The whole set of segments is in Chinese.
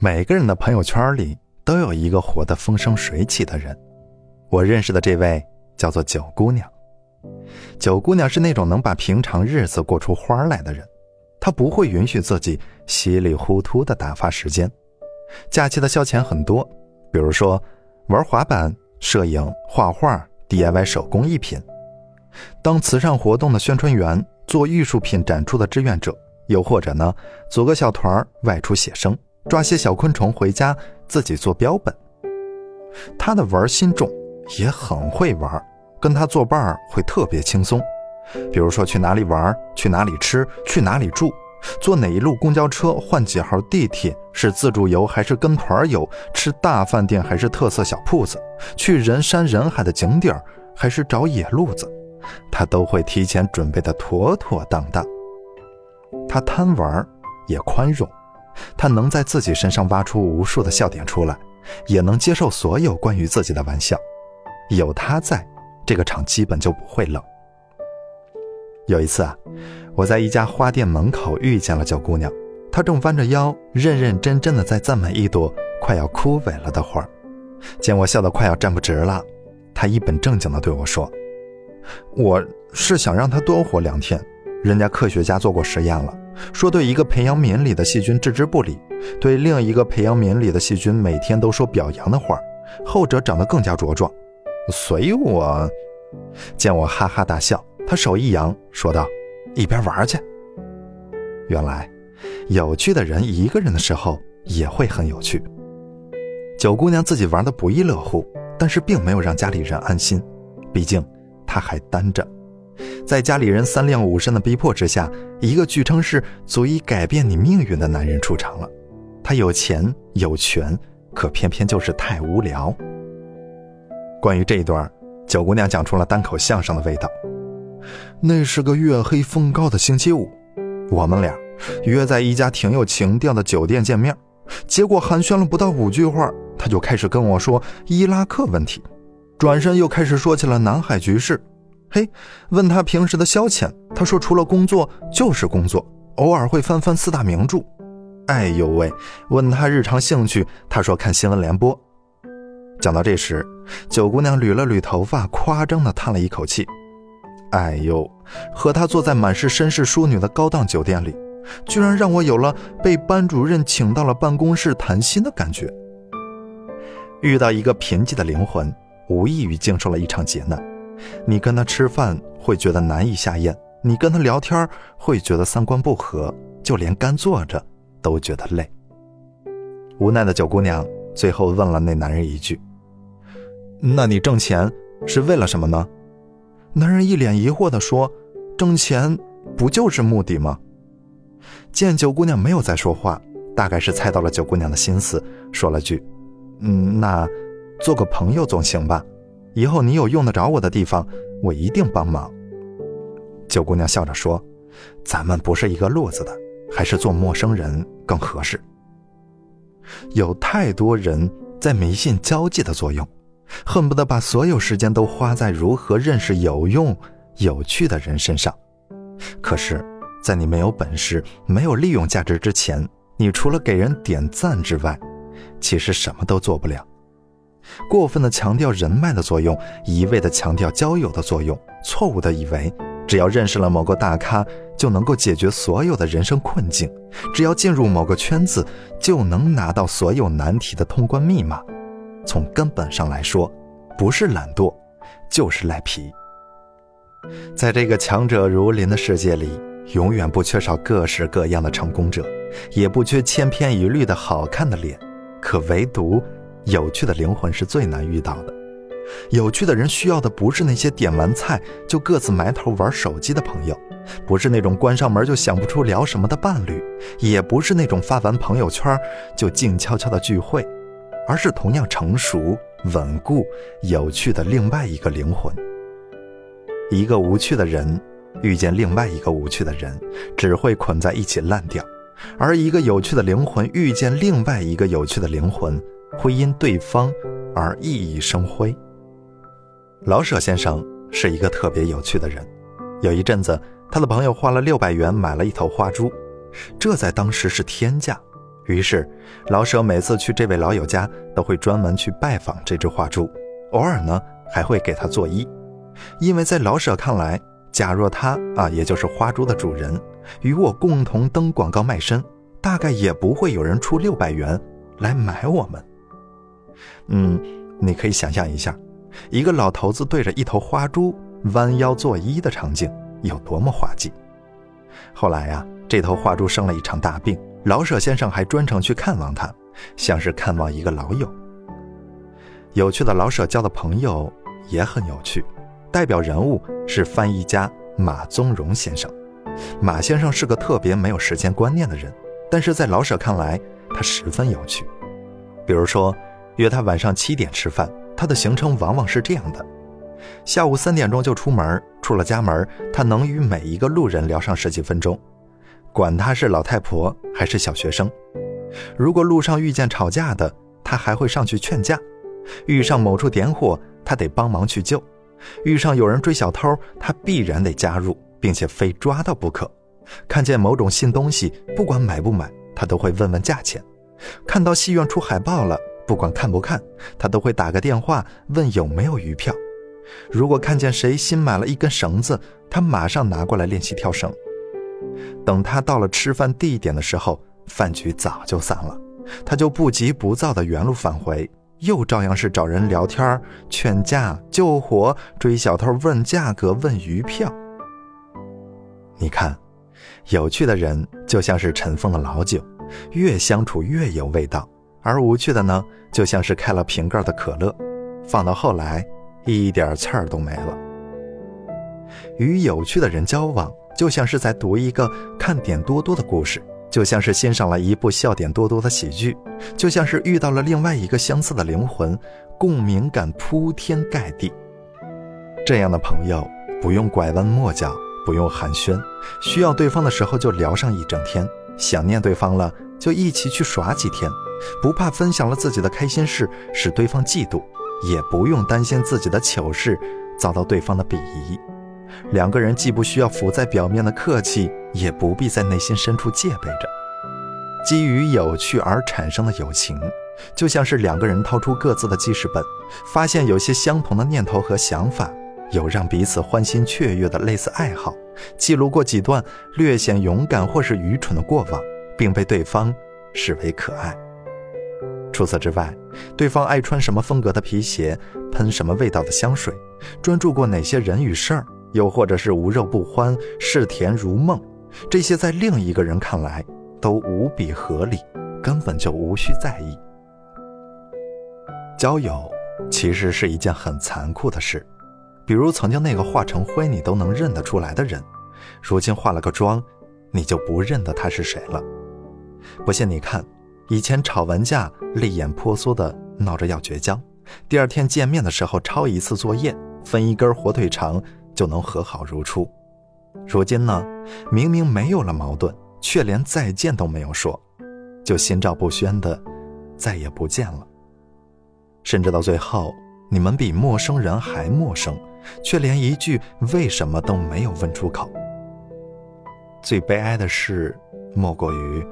每个人的朋友圈里都有一个活得风生水起的人。我认识的这位叫做九姑娘。九姑娘是那种能把平常日子过出花来的人，她不会允许自己稀里糊涂的打发时间。假期的消遣很多，比如说玩滑板、摄影、画画、DIY 手工艺品，当慈善活动的宣传员，做艺术品展出的志愿者，又或者呢，组个小团外出写生，抓些小昆虫回家自己做标本。他的玩心重，也很会玩。跟他作伴会特别轻松，比如说去哪里玩，去哪里吃，去哪里住，坐哪一路公交车，换几号地铁，是自助游还是跟团游，吃大饭店还是特色小铺子，去人山人海的景点还是找野路子，他都会提前准备的妥妥当当。他贪玩，也宽容，他能在自己身上挖出无数的笑点出来，也能接受所有关于自己的玩笑，有他在。这个场基本就不会冷。有一次啊，我在一家花店门口遇见了九姑娘，她正弯着腰，认认真真的在赞美一朵快要枯萎了的花。见我笑得快要站不直了，她一本正经的对我说：“我是想让她多活两天。人家科学家做过实验了，说对一个培养皿里的细菌置之不理，对另一个培养皿里的细菌每天都说表扬的话，后者长得更加茁壮。”所以，我见我哈哈大笑，他手一扬，说道：“一边玩去。”原来，有趣的人一个人的时候也会很有趣。九姑娘自己玩的不亦乐乎，但是并没有让家里人安心，毕竟她还单着。在家里人三令五申的逼迫之下，一个据称是足以改变你命运的男人出场了。他有钱有权，可偏偏就是太无聊。关于这一段，九姑娘讲出了单口相声的味道。那是个月黑风高的星期五，我们俩约在一家挺有情调的酒店见面。结果寒暄了不到五句话，他就开始跟我说伊拉克问题，转身又开始说起了南海局势。嘿，问他平时的消遣，他说除了工作就是工作，偶尔会翻翻四大名著。哎呦喂，问他日常兴趣，他说看新闻联播。讲到这时，九姑娘捋了捋头发，夸张地叹了一口气：“哎呦，和他坐在满是绅士淑女的高档酒店里，居然让我有了被班主任请到了办公室谈心的感觉。遇到一个贫瘠的灵魂，无异于经受了一场劫难。你跟他吃饭会觉得难以下咽，你跟他聊天会觉得三观不合，就连干坐着都觉得累。无奈的九姑娘最后问了那男人一句。”那你挣钱是为了什么呢？男人一脸疑惑地说：“挣钱不就是目的吗？”见九姑娘没有再说话，大概是猜到了九姑娘的心思，说了句：“嗯，那做个朋友总行吧？以后你有用得着我的地方，我一定帮忙。”九姑娘笑着说：“咱们不是一个路子的，还是做陌生人更合适。”有太多人在迷信交际的作用。恨不得把所有时间都花在如何认识有用、有趣的人身上。可是，在你没有本事、没有利用价值之前，你除了给人点赞之外，其实什么都做不了。过分的强调人脉的作用，一味的强调交友的作用，错误的以为只要认识了某个大咖就能够解决所有的人生困境，只要进入某个圈子就能拿到所有难题的通关密码。从根本上来说，不是懒惰，就是赖皮。在这个强者如林的世界里，永远不缺少各式各样的成功者，也不缺千篇一律的好看的脸，可唯独有趣的灵魂是最难遇到的。有趣的人需要的不是那些点完菜就各自埋头玩手机的朋友，不是那种关上门就想不出聊什么的伴侣，也不是那种发完朋友圈就静悄悄的聚会。而是同样成熟、稳固、有趣的另外一个灵魂。一个无趣的人遇见另外一个无趣的人，只会捆在一起烂掉；而一个有趣的灵魂遇见另外一个有趣的灵魂，会因对方而熠熠生辉。老舍先生是一个特别有趣的人。有一阵子，他的朋友花了六百元买了一头花猪，这在当时是天价。于是，老舍每次去这位老友家，都会专门去拜访这只花猪，偶尔呢还会给它作揖，因为在老舍看来，假若他啊，也就是花猪的主人，与我共同登广告卖身，大概也不会有人出六百元来买我们。嗯，你可以想象一下，一个老头子对着一头花猪弯腰作揖的场景有多么滑稽。后来呀，这头花猪生了一场大病。老舍先生还专程去看望他，像是看望一个老友。有趣的老舍交的朋友也很有趣，代表人物是翻译家马宗荣先生。马先生是个特别没有时间观念的人，但是在老舍看来，他十分有趣。比如说，约他晚上七点吃饭，他的行程往往是这样的：下午三点钟就出门，出了家门，他能与每一个路人聊上十几分钟。管他是老太婆还是小学生，如果路上遇见吵架的，他还会上去劝架；遇上某处点火，他得帮忙去救；遇上有人追小偷，他必然得加入，并且非抓到不可。看见某种新东西，不管买不买，他都会问问价钱；看到戏院出海报了，不管看不看，他都会打个电话问有没有余票。如果看见谁新买了一根绳子，他马上拿过来练习跳绳。等他到了吃饭地点的时候，饭局早就散了，他就不急不躁的原路返回，又照样是找人聊天、劝架、救火、追小偷、问价格、问鱼票。你看，有趣的人就像是尘封的老酒，越相处越有味道；而无趣的呢，就像是开了瓶盖的可乐，放到后来一点刺儿都没了。与有趣的人交往。就像是在读一个看点多多的故事，就像是欣赏了一部笑点多多的喜剧，就像是遇到了另外一个相似的灵魂，共鸣感铺天盖地。这样的朋友不用拐弯抹角，不用寒暄，需要对方的时候就聊上一整天，想念对方了就一起去耍几天，不怕分享了自己的开心事使对方嫉妒，也不用担心自己的糗事遭到对方的鄙夷。两个人既不需要浮在表面的客气，也不必在内心深处戒备着。基于有趣而产生的友情，就像是两个人掏出各自的记事本，发现有些相同的念头和想法，有让彼此欢欣雀跃的类似爱好，记录过几段略显勇敢或是愚蠢的过往，并被对方视为可爱。除此之外，对方爱穿什么风格的皮鞋，喷什么味道的香水，专注过哪些人与事儿。又或者是无肉不欢，视甜如梦，这些在另一个人看来都无比合理，根本就无需在意。交友其实是一件很残酷的事，比如曾经那个化成灰你都能认得出来的人，如今化了个妆，你就不认得他是谁了。不信你看，以前吵完架泪眼婆娑的闹着要绝交，第二天见面的时候抄一次作业，分一根火腿肠。就能和好如初。如今呢，明明没有了矛盾，却连再见都没有说，就心照不宣的再也不见了。甚至到最后，你们比陌生人还陌生，却连一句为什么都没有问出口。最悲哀的是，莫过于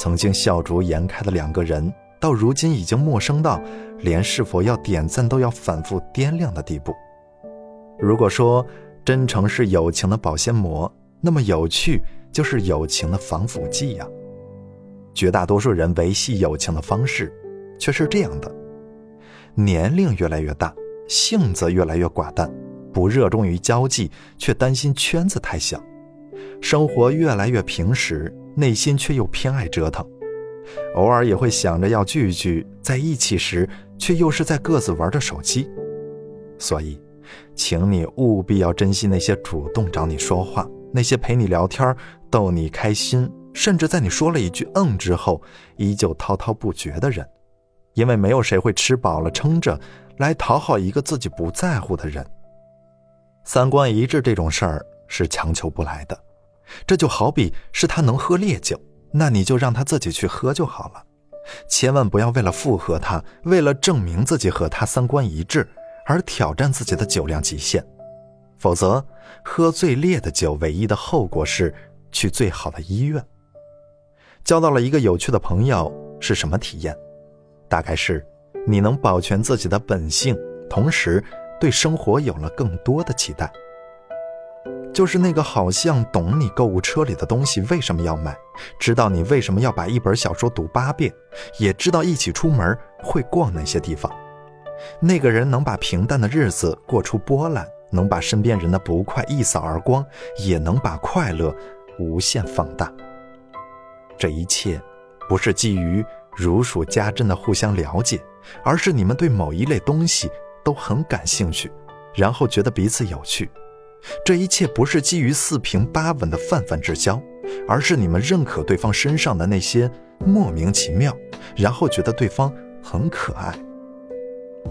曾经笑逐颜开的两个人，到如今已经陌生到连是否要点赞都要反复掂量的地步。如果说，真诚是友情的保鲜膜，那么有趣就是友情的防腐剂呀。绝大多数人维系友情的方式，却是这样的：年龄越来越大，性子越来越寡淡，不热衷于交际，却担心圈子太小；生活越来越平实，内心却又偏爱折腾，偶尔也会想着要聚聚在一起时，却又是在各自玩着手机。所以。请你务必要珍惜那些主动找你说话、那些陪你聊天、逗你开心，甚至在你说了一句“嗯”之后，依旧滔滔不绝的人，因为没有谁会吃饱了撑着来讨好一个自己不在乎的人。三观一致这种事儿是强求不来的，这就好比是他能喝烈酒，那你就让他自己去喝就好了，千万不要为了附和他，为了证明自己和他三观一致。而挑战自己的酒量极限，否则喝最烈的酒，唯一的后果是去最好的医院。交到了一个有趣的朋友，是什么体验？大概是你能保全自己的本性，同时对生活有了更多的期待。就是那个好像懂你购物车里的东西为什么要买，知道你为什么要把一本小说读八遍，也知道一起出门会逛哪些地方。那个人能把平淡的日子过出波澜，能把身边人的不快一扫而光，也能把快乐无限放大。这一切，不是基于如数家珍的互相了解，而是你们对某一类东西都很感兴趣，然后觉得彼此有趣。这一切不是基于四平八稳的泛泛之交，而是你们认可对方身上的那些莫名其妙，然后觉得对方很可爱、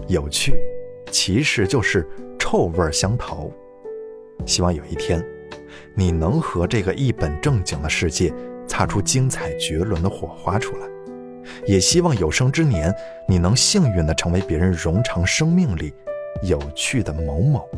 有趣，其实就是臭味相投。希望有一天，你能和这个一本正经的世界擦出精彩绝伦的火花出来。也希望有生之年，你能幸运地成为别人冗长生命里有趣的某某。